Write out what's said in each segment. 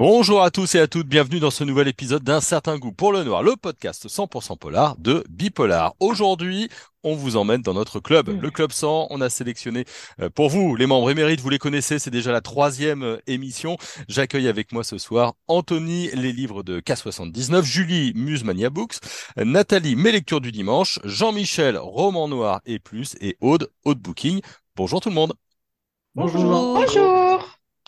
Bonjour à tous et à toutes, bienvenue dans ce nouvel épisode d'un certain goût pour le noir, le podcast 100% polar de Bipolar. Aujourd'hui, on vous emmène dans notre club, le Club 100. On a sélectionné euh, pour vous les membres émérites, vous les connaissez, c'est déjà la troisième euh, émission. J'accueille avec moi ce soir Anthony, les livres de K79, Julie, Musemania Books, Nathalie, mes lectures du dimanche, Jean-Michel, Roman Noir et plus, et Aude, Aude Booking. Bonjour tout le monde. Bonjour. Bonjour.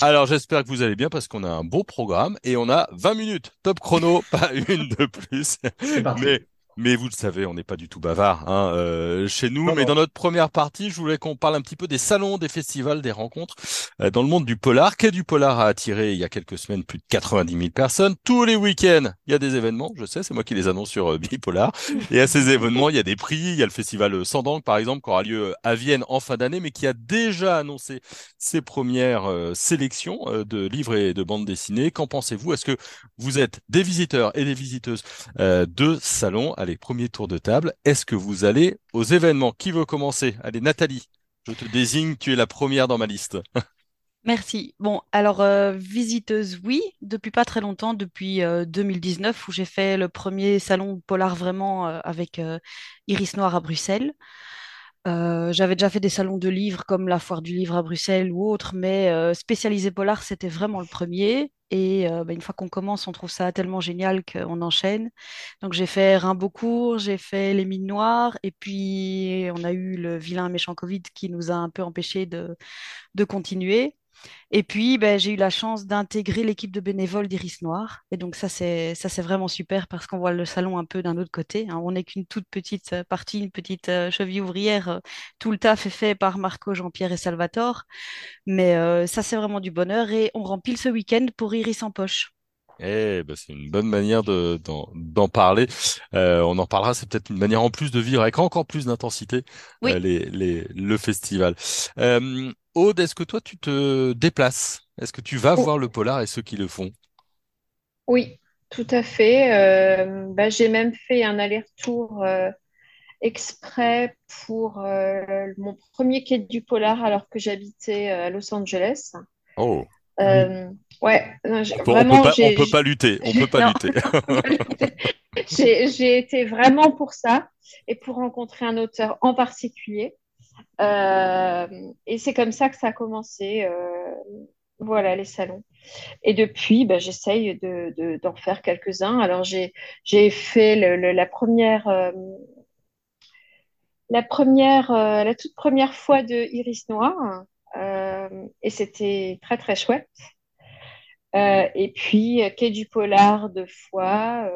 Alors j'espère que vous allez bien parce qu'on a un beau programme et on a 20 minutes. Top chrono, pas une de plus. Mais mais vous le savez, on n'est pas du tout bavard hein, euh, chez nous. Non, mais non. dans notre première partie, je voulais qu'on parle un petit peu des salons, des festivals, des rencontres euh, dans le monde du polar. Quai du Polar a attiré il y a quelques semaines plus de 90 000 personnes. Tous les week-ends, il y a des événements. Je sais, c'est moi qui les annonce sur euh, Bipolar. Et à ces événements, il y a des prix. Il y a le festival Sandang, par exemple, qui aura lieu à Vienne en fin d'année, mais qui a déjà annoncé ses premières euh, sélections euh, de livres et de bandes dessinées. Qu'en pensez-vous? Est-ce que vous êtes des visiteurs et des visiteuses euh, de salons? Allez, premier tour de table. Est-ce que vous allez aux événements? Qui veut commencer? Allez, Nathalie, je te désigne, tu es la première dans ma liste. Merci. Bon, alors euh, visiteuse, oui, depuis pas très longtemps, depuis euh, 2019 où j'ai fait le premier salon polar vraiment euh, avec euh, Iris Noir à Bruxelles. Euh, j'avais déjà fait des salons de livres comme la Foire du Livre à Bruxelles ou autre, mais euh, polar, c'était vraiment le premier. Et euh, bah, une fois qu'on commence, on trouve ça tellement génial qu'on enchaîne. Donc j'ai fait Rimbaudcourt, j'ai fait Les Mines Noires, et puis on a eu le vilain méchant Covid qui nous a un peu empêchés de, de continuer. Et puis, ben, j'ai eu la chance d'intégrer l'équipe de bénévoles d'Iris Noir. Et donc, ça, c'est, ça, c'est vraiment super parce qu'on voit le salon un peu d'un autre côté. hein. On n'est qu'une toute petite euh, partie, une petite euh, cheville ouvrière. euh, Tout le taf est fait par Marco, Jean-Pierre et Salvatore. Mais euh, ça, c'est vraiment du bonheur. Et on rempile ce week-end pour Iris en poche. Eh ben, c'est une bonne manière de, d'en, d'en parler. Euh, on en parlera, c'est peut-être une manière en plus de vivre avec encore plus d'intensité Oui. euh, les, les, le festival. Euh, Aude, est-ce que toi tu te déplaces? Est-ce que tu vas Oh, voir le polar et ceux qui le font? oui, tout à fait. Euh, bah, j'ai même fait un aller-retour euh, exprès pour euh, mon premier quai du polar alors que j'habitais à Los Angeles. Oh, oui. Euh, ouais, non, on peut, on peut vraiment, pas, on peut pas lutter, on peut pas non, lutter. j'ai été vraiment pour ça et pour rencontrer un auteur en particulier. Euh, et c'est comme ça que ça a commencé. euh, voilà, les salons. Et depuis, bah, j'essaye de, de- d'en faire quelques-uns. Alors, j'ai, fait la première, euh, la première, la toute première fois de Iris Noir. et c'était très, très chouette. Et puis, Quai du Polar deux fois.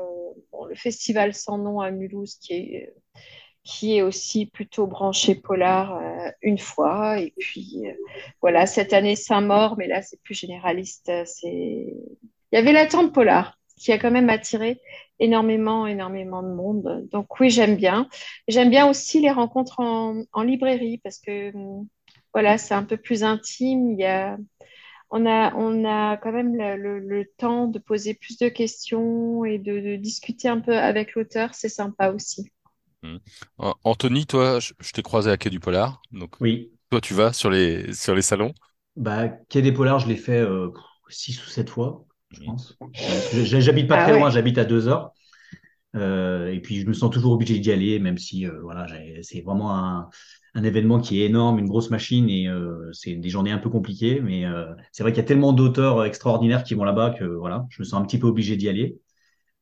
bon, le festival sans nom à Mulhouse qui est, qui est aussi plutôt branché polar euh, une fois. Et puis, euh, voilà, cette année Saint-Maur, mais là, c'est plus généraliste. euh. Il y avait la tente polar qui a quand même attiré énormément, énormément de monde. Donc oui, j'aime bien. J'aime bien aussi les rencontres en, librairie parce que hum, voilà, c'est un peu plus intime. Il y a, on a, on a quand même le temps de poser plus de questions et de, de discuter un peu avec l'auteur. C'est sympa aussi. An- Anthony, toi, je, je t'ai croisé à Quai du Polar, donc Oui, toi tu vas sur les sur les salons? bah, Quai des Polars, je l'ai fait euh, six ou sept fois, je Hmm. pense. Euh, J'habite pas Ah très loin, j'habite à deux heures. Euh, et puis, je me sens toujours obligé d'y aller, même si euh, voilà, c'est vraiment un, un événement qui est énorme, une grosse machine, et euh, c'est des journées un peu compliquées. Mais euh, c'est vrai qu'il y a tellement d'auteurs extraordinaires qui vont là-bas que voilà, je me sens un petit peu obligé d'y aller.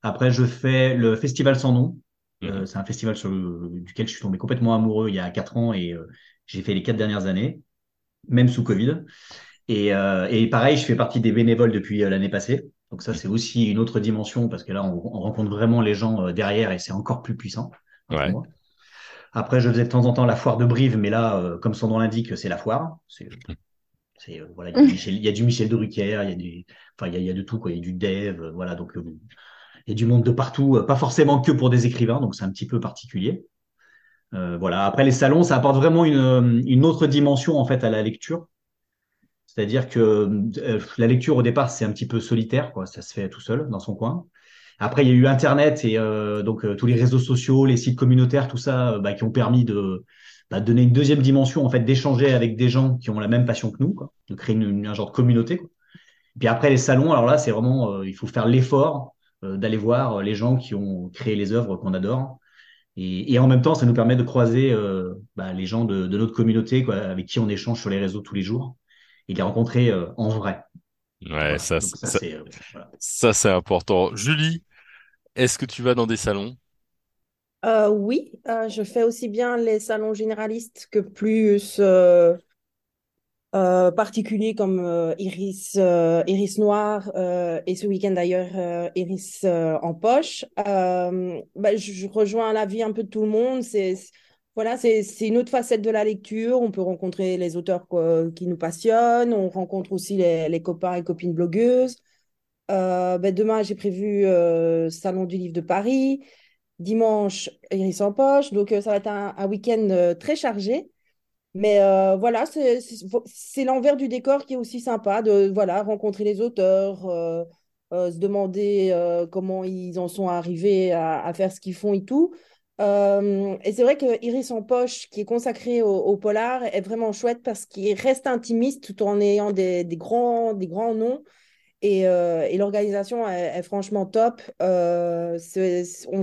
Après, je fais le Festival sans nom. Euh, Mhm. c'est un festival sur le- duquel je suis tombé complètement amoureux il y a quatre ans et euh, j'ai fait les quatre dernières années, même sous Covid. Et, euh, et pareil, je fais partie des bénévoles depuis l'année passée. Donc ça, c'est aussi une autre dimension parce que là, on, on rencontre vraiment les gens derrière et c'est encore plus puissant pour Ouais. moi. Après, je faisais de temps en temps la foire de Brive, mais là, euh, comme son nom l'indique, c'est la foire. C'est, euh, voilà, il y a du Michel, il y a du Michel Drucker, il y a du, enfin, il y a, il y a de tout, quoi. Il y a du dev, euh, voilà. Donc, il y a du monde de partout, euh, pas forcément que pour des écrivains, donc c'est un petit peu particulier. Euh, voilà. Après, les salons, ça apporte vraiment une, euh, une autre dimension, en fait, à la lecture. C'est-à-dire que euh, la lecture, au départ, c'est un petit peu solitaire, quoi. Ça se fait tout seul, dans son coin. Après, il y a eu Internet et donc tous les réseaux sociaux, les sites communautaires, tout ça, bah, qui ont permis de bah, donner une deuxième dimension, en fait, d'échanger avec des gens qui ont la même passion que nous, quoi, de créer une- un genre de communauté. Puis après, les salons, alors là, c'est vraiment, il faut faire l'effort d'aller voir les gens qui ont créé les œuvres qu'on adore. Et, et, en même temps, ça nous permet de croiser euh, bah, les gens de, de, notre communauté quoi, avec qui on échange sur les réseaux tous les jours et de les rencontrer euh, en vrai. Ouais, voilà. ça, Donc, ça, ça c'est euh, voilà. important. Julie, est-ce que tu vas dans des salons? Euh, Oui, je fais aussi bien les salons généralistes que plus euh, particuliers comme euh, Iris, euh, Iris Noir et ce week-end d'ailleurs Iris en poche. Bah, je, rejoins l'avis un peu de tout le monde. C'est voilà, c'est une autre facette de la lecture. On peut rencontrer les auteurs qui nous passionnent. On rencontre aussi les, copains et copines blogueuses. Bah, demain, j'ai prévu Salon du livre de Paris. Dimanche, Iris en poche. Donc, ça va être un week-end très chargé. Mais euh, voilà, c'est l'envers du décor qui est aussi sympa de voilà, rencontrer les auteurs, euh, euh, se demander comment ils en sont arrivés à, faire ce qu'ils font et tout. Et c'est vrai que Iris en poche, qui est consacré au, polar, est vraiment chouette parce qu'il reste intimiste tout en ayant des, grands, des grands noms. Et, et l'organisation est, franchement top. on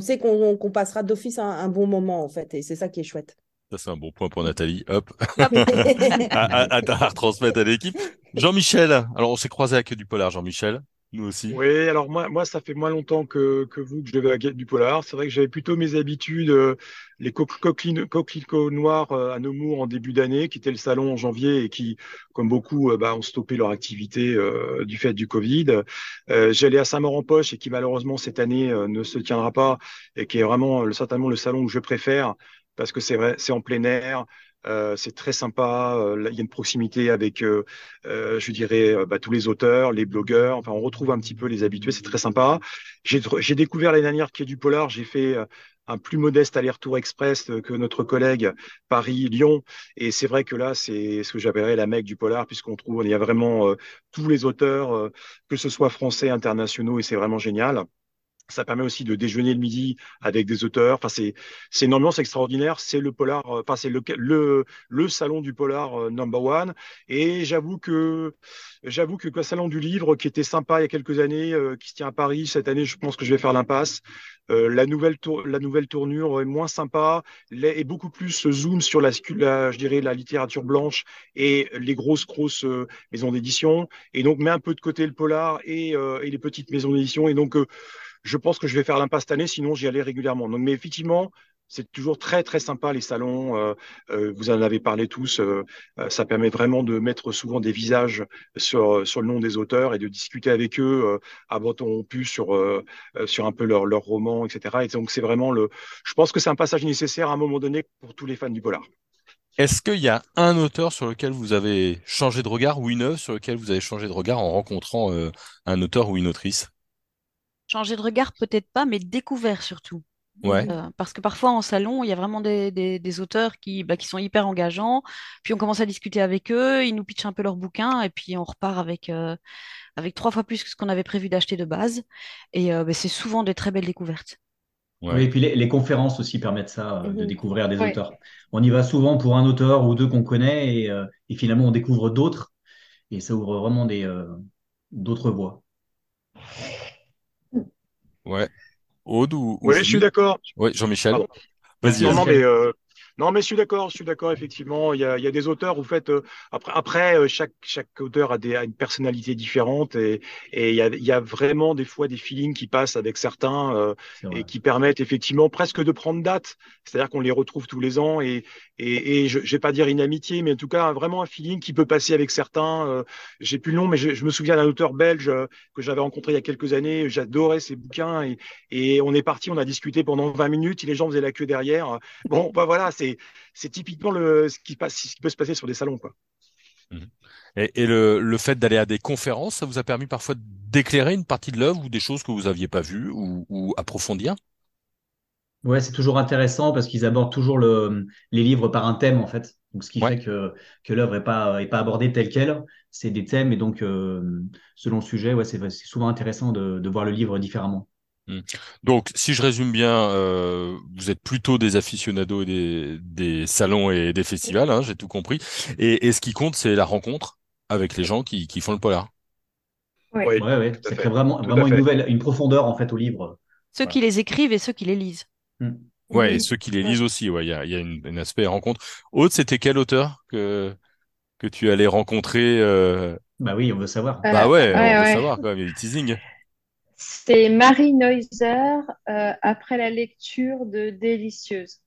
sait qu'on qu passera d'office un bon moment, en fait, et c'est ça qui est chouette. Ça, c'est un bon point pour Nathalie. Hop. à, à, à, retransmettre à l'équipe. Jean-Michel. Alors, on s'est croisé avec du polar, Jean-Michel. Nous aussi. Oui, alors moi, moi, ça fait moins longtemps que, que vous que je vais à du polar. C'est vrai que j'avais plutôt mes habitudes, euh, les coquelicots noirs euh, à Nemours en début d'année, qui était le salon en janvier et qui, comme beaucoup, euh, bah, ont stoppé leur activité euh, du fait du Covid. Euh, J'allais à Saint-Maur-en-Poche et qui malheureusement cette année ne se tiendra pas et qui est vraiment certainement le salon que je préfère parce que c'est vrai, c'est en plein air. Euh, c'est très sympa. Euh, il y a une proximité avec, euh, euh je dirais, euh, bah, tous les auteurs, les blogueurs. Enfin, on retrouve un petit peu les habitués. C'est très sympa. J'ai découvert l'année dernière est du polar. J'ai fait un plus modeste aller-retour express que notre collègue Paris-Lyon. Et c'est vrai que là, c'est ce que j'appellerais la mecque du polar, puisqu'on trouve, il y a vraiment tous les auteurs, que ce soit français, internationaux, et c'est vraiment génial. Ça permet aussi de déjeuner le midi avec des auteurs. Enfin, c'est c'est une ambiance extraordinaire. C'est le polar. Euh, enfin, c'est le, le le salon du polar euh, number one. Et j'avoue que j'avoue que le salon du livre, qui était sympa il y a quelques années, euh, qui se tient à Paris cette année, je pense que je vais faire l'impasse. La nouvelle la nouvelle tournure est moins sympa, est beaucoup plus zoom sur la, je dirais la littérature blanche et les grosses grosses maisons d'édition. Et donc met un peu de côté le polar et, et les petites maisons d'édition. Et donc je pense que je vais faire l'impasse cette année, sinon j'y allais régulièrement. Mais effectivement, c'est toujours très très sympa les salons. Euh, euh, vous en avez parlé tous. Euh, ça permet vraiment de mettre souvent des visages sur le nom des auteurs et de discuter avec eux à bâton pu sur sur un peu leur leur roman, etc. Et donc c'est vraiment le. Je pense que c'est un passage nécessaire à un moment donné pour tous les fans du polar. Est-ce qu'il y a un auteur sur lequel vous avez changé de regard ou une œuvre sur lequel vous avez changé de regard en rencontrant un auteur ou une autrice? Changer de regard, peut-être pas, mais découvert surtout. Ouais. Euh, parce que parfois en salon, il y a vraiment des, des, des auteurs qui, bah, qui sont hyper engageants. Puis on commence à discuter avec eux, ils nous pitchent un peu leur bouquin et puis on repart avec, euh, avec trois fois plus que ce qu'on avait prévu d'acheter de base. Et euh, bah, c'est souvent des très belles découvertes. Ouais. Oui, et puis les, les, conférences aussi permettent ça, de découvrir des ouais. auteurs. On y va souvent pour un auteur ou deux qu'on connaît et, et, finalement on découvre d'autres et ça ouvre vraiment des d'autres voies. Ouais. Aude ou, ou Oui, je suis d'accord. Oui, Jean-Michel. Vas-y. Non, non, mais euh, non, mais je suis d'accord, je suis d'accord, effectivement. Il y a, il y a des auteurs, vous faites, euh, après, après euh, chaque, chaque auteur a, des, a une personnalité différente et, et il, y a, il y a vraiment des fois des feelings qui passent avec certains euh, et qui permettent effectivement presque de prendre date. C'est-à-dire qu'on les retrouve tous les ans et, et, et je, je vais pas dire une amitié, mais en tout cas vraiment un feeling qui peut passer avec certains. Euh, J'ai plus le nom, mais je, je me souviens d'un auteur belge euh, que j'avais rencontré il y a quelques années. J'adorais ses bouquins et, et on est parti, on a discuté pendant 20 minutes. Et les gens faisaient la queue derrière. Bon, bah voilà, c'est c'est typiquement le ce qui passe, ce qui peut se passer sur des salons, quoi. Mmh. Et, et le, le, fait d'aller à des conférences, ça vous a permis parfois d'éclairer une partie de l'œuvre ou des choses que vous aviez pas vues ou, ou approfondir Ouais, c'est toujours intéressant parce qu'ils abordent toujours le, les livres par un thème en fait. Donc, ce qui ouais. fait que, que l'œuvre est pas, est pas abordée telle qu'elle. C'est des thèmes et donc, euh, selon le sujet, ouais, c'est souvent intéressant de, de voir le livre différemment. Mmh. Donc, si je résume bien, euh, vous êtes plutôt des aficionados des, des salons et des festivals, hein, j'ai tout compris. Et, et, ce qui compte, c'est la rencontre avec les gens qui, qui font le polar. Oui. Oui, Ouais, ouais, tout à ça crée vraiment, une nouvelle, une profondeur en fait au livre. Ceux Voilà. qui les écrivent et ceux qui les lisent. Hmm. Ouais, et Oui. ceux qui les Ouais. lisent aussi, ouais, il y a, y a une, un aspect rencontre. Aude, c'était quel auteur que, que tu allais rencontrer euh... Bah oui, on veut savoir. Euh, Bah ouais, ouais, on veut savoir quand même, il y a du teasing. C'est Marie Neuser euh, après la lecture de Délicieuse.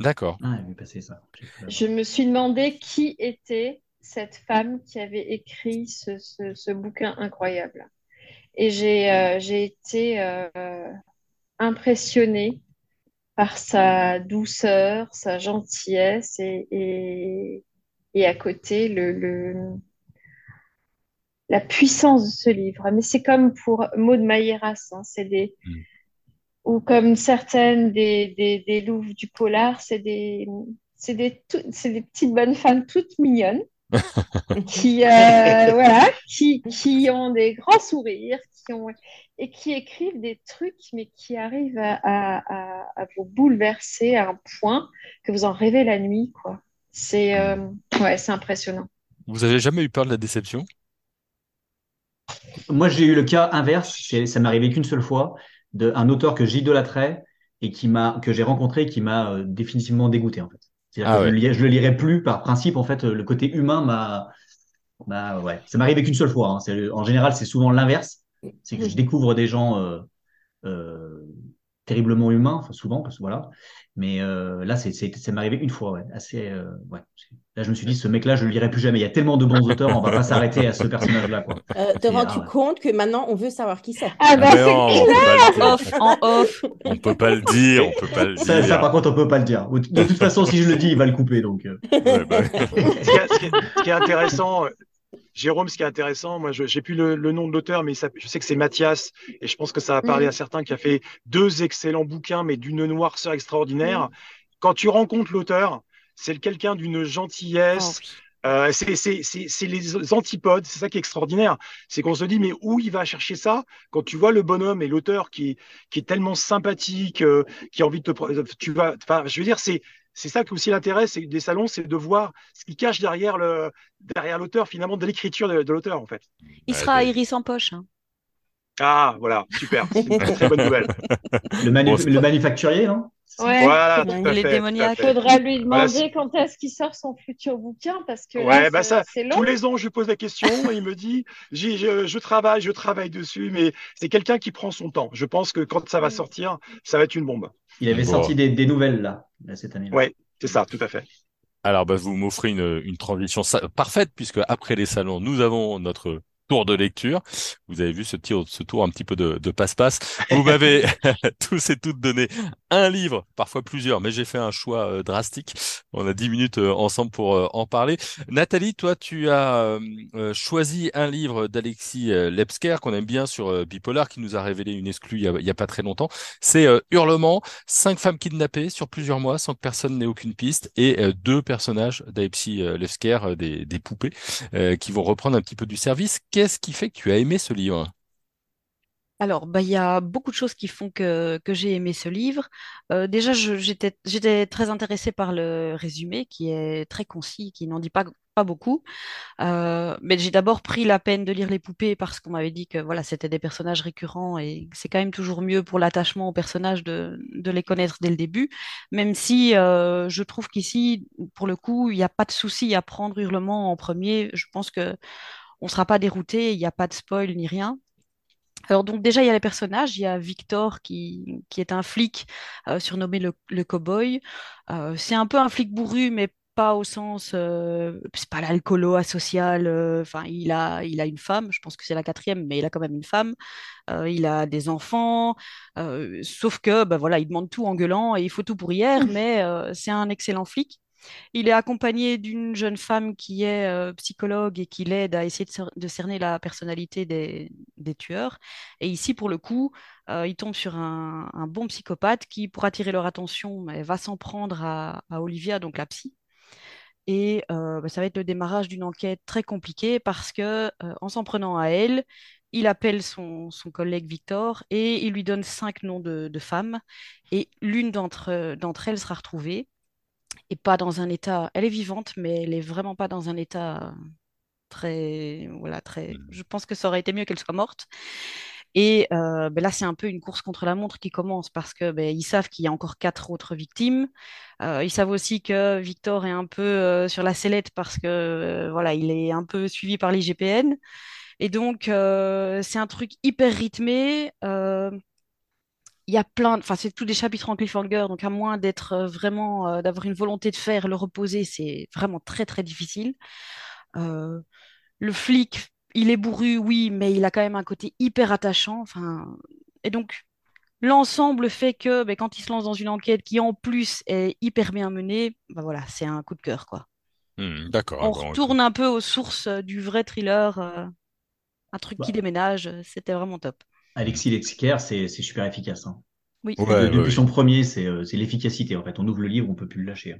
D'accord. Ah, passé ça. Je me suis demandé qui était cette femme qui avait écrit ce, ce- ce bouquin incroyable. Et j'ai euh, j'ai été euh, impressionnée par sa douceur, sa gentillesse et, et, et à côté le, le, la puissance de ce livre. Mais c'est comme pour Maud Mailleras, hein, c'est des, Mm. ou comme certaines des, des, des louves du polar, c'est des, c'est des, tout- c'est des petites bonnes femmes toutes mignonnes qui, euh, voilà, qui, qui ont des grands sourires, qui ont, et qui écrivent des trucs, mais qui arrivent à, à, à, à vous bouleverser à un point que vous en rêvez la nuit, quoi. C'est, euh, ouais, c'est impressionnant. Vous avez jamais eu peur de la déception? Moi, j'ai eu le cas inverse. Ça m'est arrivé qu'une seule fois d'un auteur que j'idolâtrais et qui m'a, que j'ai rencontré et qui m'a euh, définitivement dégoûté, en fait. C'est-à-dire Ah que je, le je le lirai plus par principe. En fait, le côté humain m'a, m'a- ouais. Ça m'est arrivé qu'une seule fois. hein. En général, c'est souvent l'inverse. C'est que je découvre des gens euh, euh, terriblement humains, enfin, souvent, parce que voilà. Mais euh, là, c'est, c'est, ça m'est arrivé une fois, ouais. Assez, euh, ouais. Là, je me suis dit, ce mec-là, je le lirai plus jamais. Il y a tellement de bons auteurs, on va pas s'arrêter à ce personnage-là, quoi. Euh, te rends-tu ouais. compte que maintenant on veut savoir qui c'est? Ah bah, c'est non, on peut pas le dire. Off, en off. On peut pas le dire, on peut pas le Ça, ça, dire. par contre, on peut pas le dire. De toute façon, si je le dis, il va le couper, donc. euh. Ouais, bah, Ce qui est, ce qui est- ce qui est intéressant, Jérôme, ce qui est intéressant, moi, je j'ai plus le, le nom de l'auteur, mais ça- je sais que c'est Mathias, et je pense que ça va parler Mm. à certains qui a fait deux excellents bouquins, mais d'une noirceur extraordinaire. Mm. Quand tu rencontres l'auteur, c'est quelqu'un d'une Oh, gentillesse. oui. Euh, c'est les antipodes, c'est ça qui est extraordinaire. C'est qu'on se dit, mais où il va chercher ça Quand tu vois le bonhomme et l'auteur qui, qui est tellement sympathique, euh, qui a envie de te. Tu vas, enfin, je veux dire, c'est c'est ça que aussi l'intérêt c'est des salons, c'est de voir ce qui cache derrière le derrière l'auteur, finalement, de l'écriture de, de l'auteur, en fait. Il sera à Iris en poche. hein. Ah, voilà, super, c'est une très bonne nouvelle. Le, manu- Bon, c'est le manufacturier, hein Ouais. Voilà, Ouais, tout à il est fait, démoniaque. fait. Faudra lui Voilà, demander quand est-ce qu'il sort son futur bouquin parce que Ouais, là, bah ça, long. tous les ans, je lui pose la question et il me dit, je, je travaille, je travaille dessus, mais c'est quelqu'un qui prend son temps. Je pense que quand ça va Mm. sortir, ça va être une bombe. Il avait Bon. sorti des, des nouvelles, là, là, cette année. Ouais, c'est ça, tout à fait. Alors, bah, vous m'offrez une, une transition parfaite puisque après les salons, nous avons notre tour de lecture. Vous avez vu ce, tir- ce tour un petit peu de, de passe-passe. Vous m'avez tous et toutes donné un livre, parfois plusieurs, mais j'ai fait un choix euh, drastique. On a dix minutes euh, ensemble pour euh, en parler. Nathalie, toi, tu as choisi un livre d'Alexis Lepsker qu'on aime bien sur Bipolar, qui nous a révélé une exclue il y a, pas très longtemps. C'est Hurlement, cinq femmes kidnappées sur plusieurs mois sans que personne n'ait aucune piste et deux personnages d'Alexis Lepsker, euh, des, des poupées, qui vont reprendre un petit peu du service. Qu'est-ce qui fait que tu as aimé ce livre? Alors, bah, il y a beaucoup de choses qui font que, que j'ai aimé ce livre. Euh, déjà, j'étais, j'étais très intéressée par le résumé qui est très concis, qui n'en dit pas, pas beaucoup. Euh, mais j'ai d'abord pris la peine de lire les poupées parce qu'on m'avait dit que voilà, c'était des personnages récurrents et c'est quand même toujours mieux pour l'attachement aux personnages de, de les connaître dès le début. Même si euh, je trouve qu'ici, pour le coup, il n'y a pas de souci à prendre Hurlement en premier. Je pense que on ne sera pas dérouté, il n'y a pas de spoil ni rien. Alors donc déjà il y a les personnages, il y a Victor qui, qui est un flic euh, surnommé le, le cow-boy. Euh, c'est un peu un flic bourru mais pas au sens, euh, c'est pas l'alcoolo asocial. Enfin il a il a une femme, je pense que c'est la quatrième, mais il a quand même une femme. Il a des enfants, sauf que ben voilà il demande tout en gueulant et il faut tout pour hier, mais euh, c'est un excellent flic. Il est accompagné d'une jeune femme qui est euh, psychologue et qui l'aide à essayer de, cer- de cerner la personnalité des, tueurs. Et ici, pour le coup, euh, il tombe sur un, bon psychopathe qui, pour attirer leur attention, va s'en prendre à, Olivia, donc la psy. Et euh, bah, ça va être le démarrage d'une enquête très compliquée parce que, en s'en prenant à elle, il appelle son, collègue Victor et il lui donne cinq noms de, femmes. Et l'une d'entre elles sera retrouvée et pas dans un état. Elle est vivante, mais elle est vraiment pas dans un état très, voilà, très. Mm. Je pense que ça aurait été mieux qu'elle soit morte. Et euh, ben là, c'est un peu une course contre la montre qui commence parce que ben, ils savent qu'il y a encore quatre autres victimes. Euh, ils savent aussi que Victor est un peu euh, sur la sellette parce que euh, voilà, il est un peu suivi par l'IGPN. Et donc, euh, c'est un truc hyper rythmé. Il y a plein, enfin, c'est tous des chapitres en cliffhanger, donc à moins d'être euh, vraiment, euh, d'avoir une volonté de faire, le reposer, c'est vraiment très, très difficile. Euh, le flic, il est bourru, oui, mais il a quand même un côté hyper attachant. Enfin, et donc, l'ensemble fait que ben, quand il se lance dans une enquête qui, en plus, est hyper bien menée, ben voilà, c'est un coup de cœur, quoi. Hmm, D'accord. On bon, retourne un peu aux sources du vrai thriller, euh, un truc qui Bah. déménage, euh, c'était vraiment top. Alexis Lexiker, c'est c'est super efficace. hein. Oui. Ouais, De- ouais, depuis ouais. son premier, c'est euh, c'est l'efficacité. En fait, on ouvre le livre, on peut plus le lâcher. hein,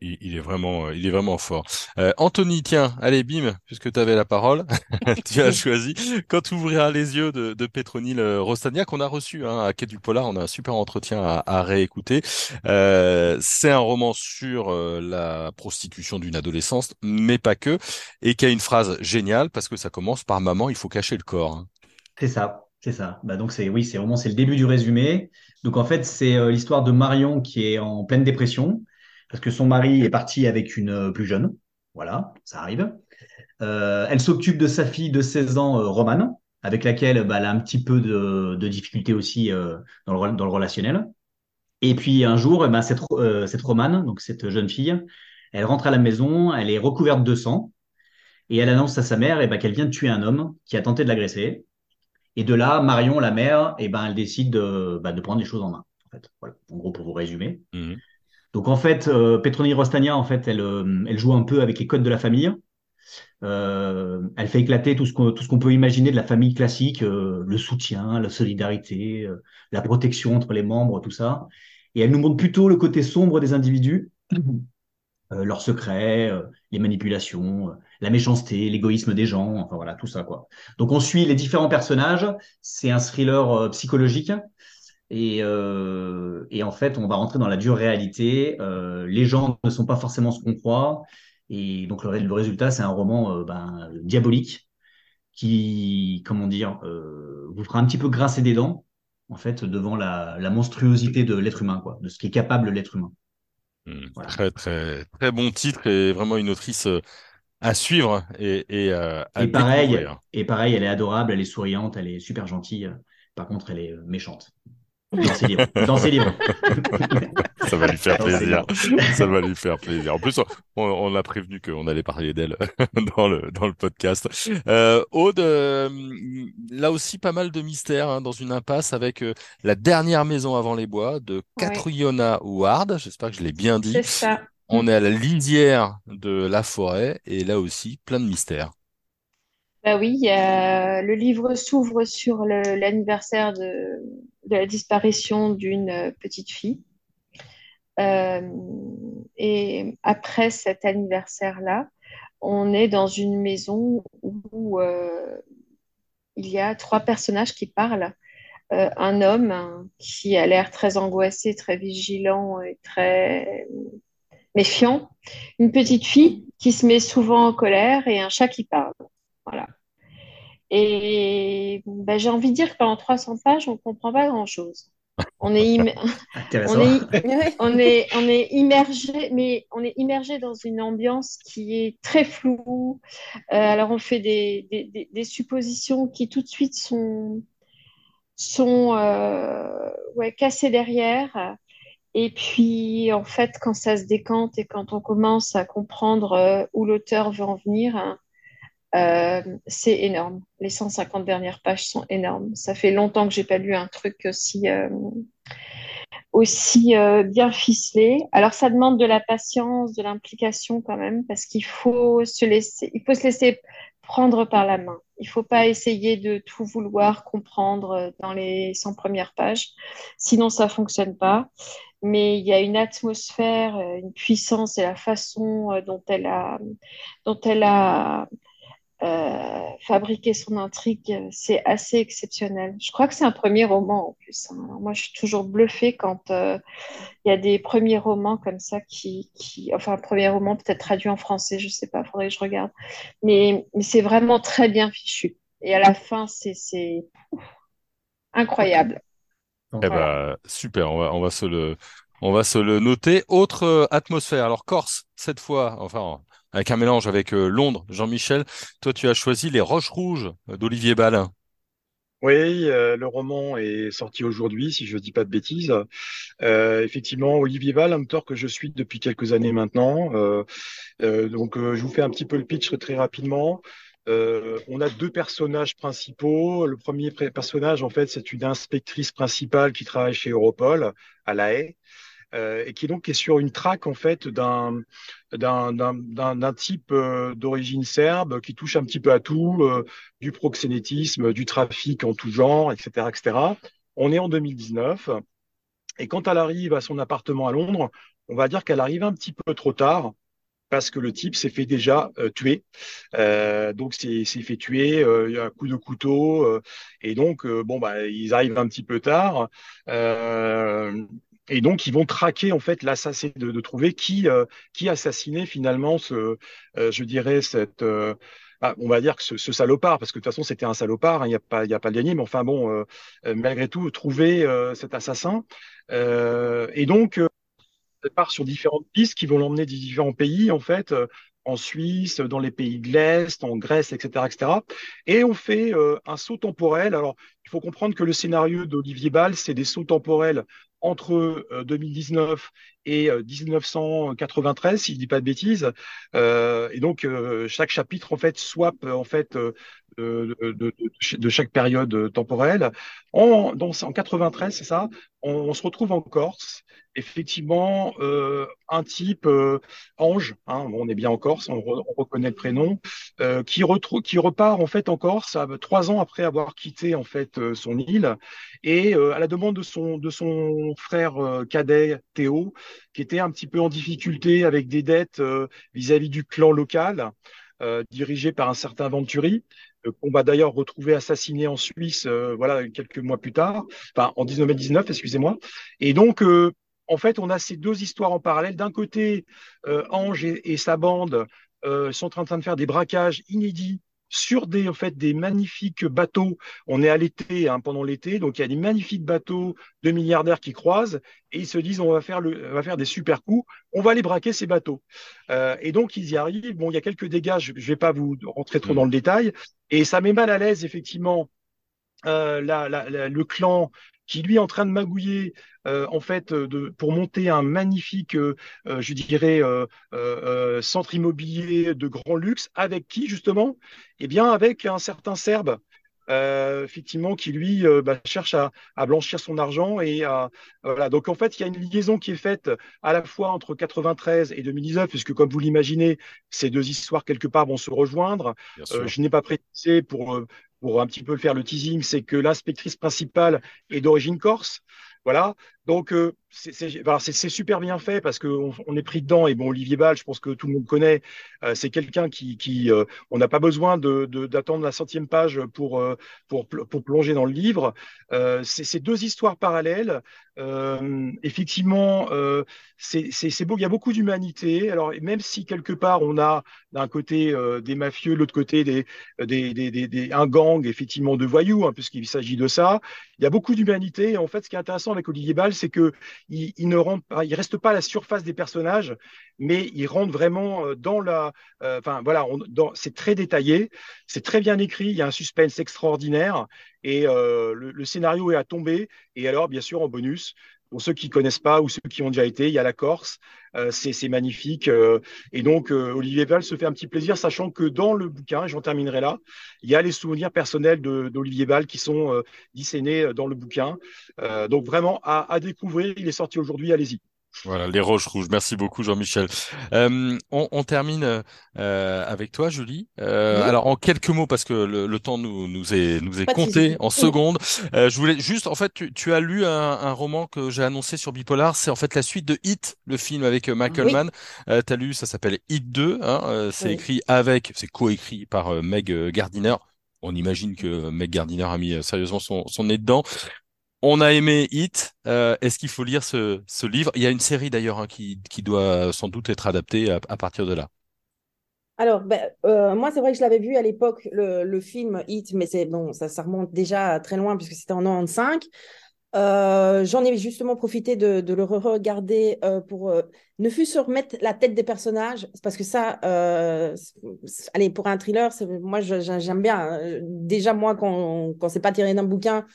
il, il est vraiment, euh, il est vraiment fort. Euh, Anthony, tiens, allez, bim, puisque tu avais la parole, tu as choisi Quand tu ouvriras les yeux de, de Pétronile euh, Rostagnac, qu'on a reçu hein, à Quai du Polar. On a un super entretien à, à réécouter. Euh, c'est un roman sur euh, la prostitution d'une adolescence, mais pas que, et qui a une phrase géniale parce que ça commence par maman, il faut cacher le corps. hein. C'est ça, c'est ça. Bah donc c'est oui, c'est vraiment c'est le début du résumé. Donc en fait, c'est euh, l'histoire de Marion qui est en pleine dépression parce que son mari est parti avec une euh, plus jeune. Voilà, ça arrive. Euh, elle s'occupe de sa fille de 16 ans, Romane, avec laquelle bah, elle a un petit peu de, difficultés aussi dans le, relationnel. Et puis un jour, eh ben, cette Romane, donc cette jeune fille, elle rentre à la maison, elle est recouverte de sang et elle annonce à sa mère eh ben, qu'elle vient de tuer un homme qui a tenté de l'agresser. Et de là, Marion, la mère, eh ben, elle décide de, bah, de prendre les choses en main. En fait, voilà. En gros, pour vous résumer. Mhm. Donc en fait, euh, Petroni Rostagna, en fait, elle, euh, elle joue un peu avec les codes de la famille. Euh, elle fait éclater tout ce qu'on peut imaginer de la famille classique, euh, le soutien, la solidarité, euh, la protection entre les membres, tout ça. Et elle nous montre plutôt le côté sombre des individus, leurs secrets, euh, les manipulations, euh, la méchanceté, l'égoïsme des gens, enfin voilà, tout ça quoi. Donc on suit les différents personnages. C'est un thriller euh, psychologique. Et, euh, et en fait, on va rentrer dans la dure réalité. Euh, les gens ne sont pas forcément ce qu'on croit. Et donc, le, ré- le résultat, c'est un roman euh, ben, diabolique qui, comment dire, euh, vous fera un petit peu grincer des dents, en fait, devant la, la monstruosité de l'être humain, quoi, de ce qui est capable l'être humain. Voilà. Très, très, très bon titre et vraiment une autrice euh, à suivre et, et euh, à Et pareil, découvrir. et pareil, elle est adorable, elle est souriante, elle est super gentille. Par contre, elle est euh, méchante. Dans ses livres. Dans ses livres. Ça va lui faire ses plaisir. Ça va lui faire plaisir. En plus, on, on a prévenu qu'on allait parler d'elle dans le dans le podcast. Euh, Aude, euh, là aussi pas mal de mystères hein, dans une impasse avec euh, la dernière maison avant les bois de Catriona Ward. J'espère que je l'ai bien dit. C'est ça. On est à la lisière de la forêt et là aussi plein de mystères. Bah oui, le livre s'ouvre sur le- l'anniversaire de, de la disparition d'une euh, petite fille. Euh, et après cet anniversaire-là, on est dans une maison où euh, il y a trois personnages qui parlent. Euh, un homme hein, qui a l'air très angoissé, très vigilant et très méfiant. Une petite fille qui se met souvent en colère et un chat qui parle. Voilà. Et ben, j'ai envie de dire que pendant 300 pages, on ne comprend pas grand-chose. On est, im- on est, on est, on est immergé, mais on est immergé dans une ambiance qui est très floue. Euh, alors on fait des, des, des- des suppositions qui tout de suite sont, sont euh, ouais, cassées derrière. Et puis en fait, quand ça se décante et quand on commence à comprendre euh, où l'auteur veut en venir, hein, euh, c'est énorme. Les 150 dernières pages sont énormes. Ça fait longtemps que j'ai pas lu un truc aussi, euh, euh, bien ficelé. Alors ça demande de la patience, de l'implication quand même, parce qu'il faut se laisser, il faut se laisser prendre par la main. Il faut pas essayer de tout vouloir comprendre dans les 100 premières pages, sinon ça fonctionne pas. Mais il y a une atmosphère, une puissance et la façon dont elle a, dont elle a euh, fabriquer son intrigue, c'est assez exceptionnel. Je crois que c'est un premier roman en plus. hein. Moi, je suis toujours bluffée quand euh, il y a des premiers romans comme ça qui, qui... enfin, un premier roman peut-être traduit en français, je sais pas, faudrait que je regarde. Mais, mais c'est vraiment très bien fichu. Et à la fin, c'est incroyable. Eh Voilà. ben, super, on va, on va se le, on va se le noter. Autre euh, atmosphère. Alors, Corse, cette fois, enfin, avec un mélange avec euh, Londres. Jean-Michel, toi, tu as choisi Les Roches Rouges euh, d'Olivier Balin. Oui, euh, le roman est sorti aujourd'hui, si je ne dis pas de bêtises. Effectivement, Olivier Val, un auteur que je suis depuis quelques années maintenant. Donc, je vous fais un petit peu le pitch très rapidement. On a deux personnages principaux. Le premier personnage, en fait, c'est une inspectrice principale qui travaille chez Europol à La Haye et qui donc est sur une traque en fait d'un d'un type euh, d'origine serbe qui touche un petit peu à tout, euh, du proxénétisme, du trafic en tout genre, etc., etc. On est en 2019 et quand elle arrive à son appartement à Londres, on va dire qu'elle arrive un petit peu trop tard. Parce que le type s'est fait déjà euh, tuer, Euh, donc s'est fait tuer euh, il y a un coup de couteau, euh, et donc euh, bon bah ils arrivent un petit peu tard, euh, et donc, ils vont traquer en fait l'assassin, de, de trouver qui euh, qui assassinait finalement ce, euh, je dirais cette, euh, ah, on va dire que ce, ce salopard, parce que de toute façon c'était un salopard, hein, il n'y a pas il y a pas de gagné, mais enfin bon, euh, euh, malgré tout, trouver euh, cet assassin. Et donc, elle part sur différentes pistes qui vont l'emmener dans différents pays en fait. en Suisse, dans les pays de l'Est, en Grèce, etc., etc. Et on fait euh, un saut temporel. Alors, il faut comprendre que le scénario d'Olivier Ball, c'est des sauts temporels entre euh, 2019 et euh, 1993, si je dis pas de bêtises. Euh, et donc, euh, chaque chapitre, en fait, swap, en fait, de, chaque période euh, temporelle. En, dans, en 93, c'est ça, on, se retrouve en Corse. Effectivement, euh, un type euh, Ange, hein, on est bien en Corse, on, re, on reconnaît le prénom, euh, qui, qui repart en fait en Corse trois ans après avoir quitté en fait son île et à la demande de son de son frère cadet Théo, qui était un petit peu en difficulté avec des dettes vis-à-vis du clan local, dirigé par un certain Venturi, qu'on va d'ailleurs retrouver assassiné en Suisse, euh, voilà quelques mois plus tard, enfin en 1919, excusez-moi. Et donc euh, en fait, on a ces deux histoires en parallèle. D'un côté, euh, Ange et, sa bande euh, sont en train de faire des braquages inédits sur des, en fait, des magnifiques bateaux. On est à l'été, hein, pendant l'été, donc il y a des magnifiques bateaux de milliardaires qui croisent et ils se disent on va faire, le, on va faire des super coups, on va les braquer ces bateaux. Euh, et donc ils y arrivent. Bon, il y a quelques dégâts, je ne vais pas vous rentrer trop dans le détail, et ça met mal à l'aise effectivement euh, la, la, la, le clan qui lui est en train de magouiller euh, en fait de, pour monter un magnifique, euh, je dirais, euh, centre immobilier de grand luxe, avec qui justement? Eh bien, avec un certain Serbe. Euh, effectivement, qui lui euh, bah, cherche à, à, blanchir son argent et à, voilà. Donc en fait, il y a une liaison qui est faite à la fois entre 93 et 2019, puisque comme vous l'imaginez, ces deux histoires quelque part vont se rejoindre. Euh, je n'ai pas précisé pour pour un petit peu faire le teasing, c'est que l'inspectrice principale est d'origine corse. Voilà. Donc, euh, c'est super bien fait parce qu'on on est pris dedans. Et bon, Olivier Ball, je pense que tout le monde connaît. Euh, c'est quelqu'un qui, euh, on n'a pas besoin d'attendre la centième page pour, plonger dans le livre. C'est ces deux histoires parallèles. Effectivement, c'est beau. Il y a beaucoup d'humanité. Alors, même si quelque part on a d'un côté des mafieux, de l'autre côté un gang effectivement de voyous, hein, puisqu'il s'agit de ça. Il y a beaucoup d'humanité. En fait, ce qui est intéressant avec Olivier Ball, c'est que il, ne rentre pas, il reste pas à la surface des personnages, mais il rentre vraiment dans la, enfin euh, voilà, c'est très détaillé, c'est très bien écrit, il y a un suspense extraordinaire et euh, le, scénario est à tomber. Et alors, bien sûr, en bonus, pour ceux qui connaissent pas ou ceux qui ont déjà été, il y a la Corse, euh, c'est magnifique. Euh, et donc, euh, Olivier Val se fait un petit plaisir, sachant que dans le bouquin, j'en terminerai là, il y a les souvenirs personnels d'Olivier Val qui sont dissénés dans le bouquin. donc, vraiment à, découvrir. Il est sorti aujourd'hui, allez-y. Voilà, les roches rouges. Merci beaucoup, Jean-Michel. Euh, on, on, termine euh, avec toi, Julie. Euh, oui. Alors, en quelques mots, parce que le, le temps nous, nous est, nous est compté en secondes. Euh, je voulais juste, en fait, tu, tu as lu un, un roman que j'ai annoncé sur Bipolar. C'est en fait la suite de Hit, le film avec euh, Michael oui. Mann. Euh, tu as lu, ça s'appelle Hit 2. Hein, c'est oui. écrit avec, c'est coécrit par Meg Gardiner. On imagine que Meg Gardiner a mis sérieusement son, son nez dedans. On a aimé Hit. Euh, Est-ce qu'il faut lire ce, livre? Il y a une série d'ailleurs hein, qui, doit sans doute être adaptée à, partir de là. Alors, ben, euh, moi, c'est vrai que je l'avais vu à l'époque, le, film Hit, mais c'est bon, ça, remonte déjà très loin puisque c'était en 95. Euh, J'en ai justement profité de, le re-regarder euh, pour ne fût se remettre la tête des personnages, parce que ça, allez, pour un thriller, moi j'aime bien. Déjà, moi, quand, quand c'est pas tiré d'un bouquin,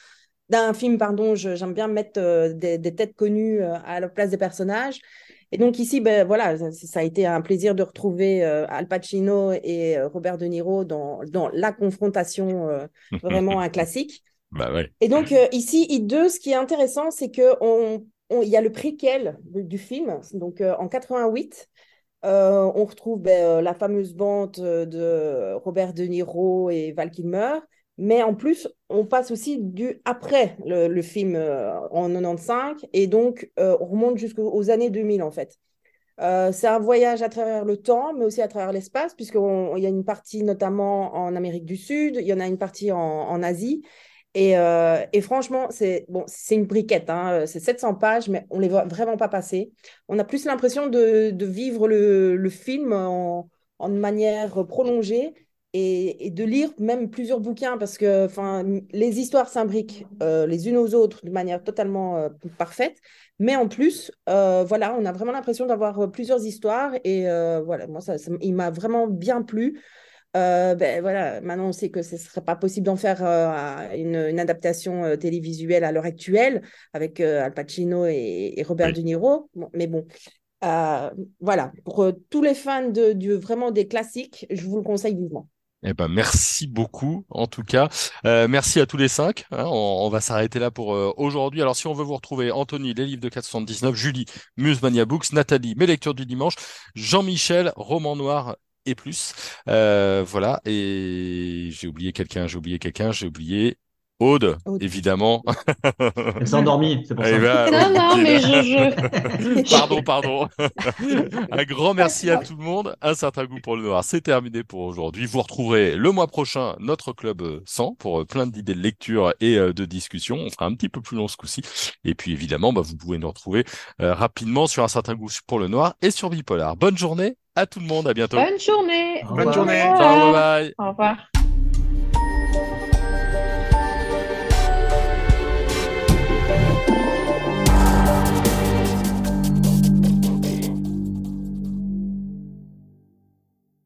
d'un film, pardon, j'aime bien mettre euh, des, des, têtes connues euh, à la place des personnages. Et donc ici, ben, voilà, ça, ça a été un plaisir de retrouver euh, Al Pacino et Robert De Niro dans, dans la confrontation, vraiment un classique. Bah ouais. Et donc ici, I2, ce qui est intéressant, c'est que on, on, y a le préquel du, du film, donc en 88. on retrouve ben, la fameuse bande de Robert De Niro et Val Kilmer. Mais en plus, on passe aussi du après le, film euh, en 95 et donc euh, on remonte jusqu'aux années 2000 en fait. Euh, c'est un voyage à travers le temps, mais aussi à travers l'espace, puisqu'il y a une partie notamment en Amérique du Sud, il y en a une partie en, Asie. Et, franchement, c'est bon, une briquette, hein, c'est 700 pages, mais on les voit vraiment pas passer. On a plus l'impression de, vivre le, le film en, en manière prolongée et, et, de lire même plusieurs bouquins parce que les histoires s'imbriquent euh, les unes aux autres de manière totalement euh, parfaite. Mais en plus euh, voilà on a vraiment l'impression d'avoir plusieurs histoires et voilà moi ça, ça il m'a vraiment bien plu. Ben voilà maintenant on sait que ce serait pas possible d'en faire une, une, adaptation télévisuelle à l'heure actuelle avec Al Pacino et, et Robert oui. De Niro. Bon, mais bon voilà. Pour tous les fans de, de vraiment des classiques je vous le conseille vivement eh ben, merci beaucoup, en tout cas. Euh, merci à tous les cinq. Hein, on, va s'arrêter là pour euh, aujourd'hui. Alors, si on veut vous retrouver, Anthony, les livres de 479, Julie, Musemania Books, Nathalie, mes lectures du dimanche, Jean-Michel, Roman Noir et plus. Euh, voilà. Et j'ai oublié quelqu'un, j'ai oublié quelqu'un, j'ai oublié Aude, Aude, évidemment. Elle s'est endormie, c'est pour ça. Ben, non, non, mais je, je... pardon, pardon. un grand merci à tout le monde. Un certain goût pour le noir, c'est terminé pour aujourd'hui. Vous retrouverez le mois prochain notre club 100 pour plein d'idées de lecture et de discussion. On fera un petit peu plus long ce coup-ci. Et puis évidemment, bah, vous pouvez nous retrouver euh, rapidement sur un certain goût pour le noir et sur Bipolar. Bonne journée à tout le monde, à bientôt. Bonne journée. Bonne journée. Ciao, bye bye. Au revoir.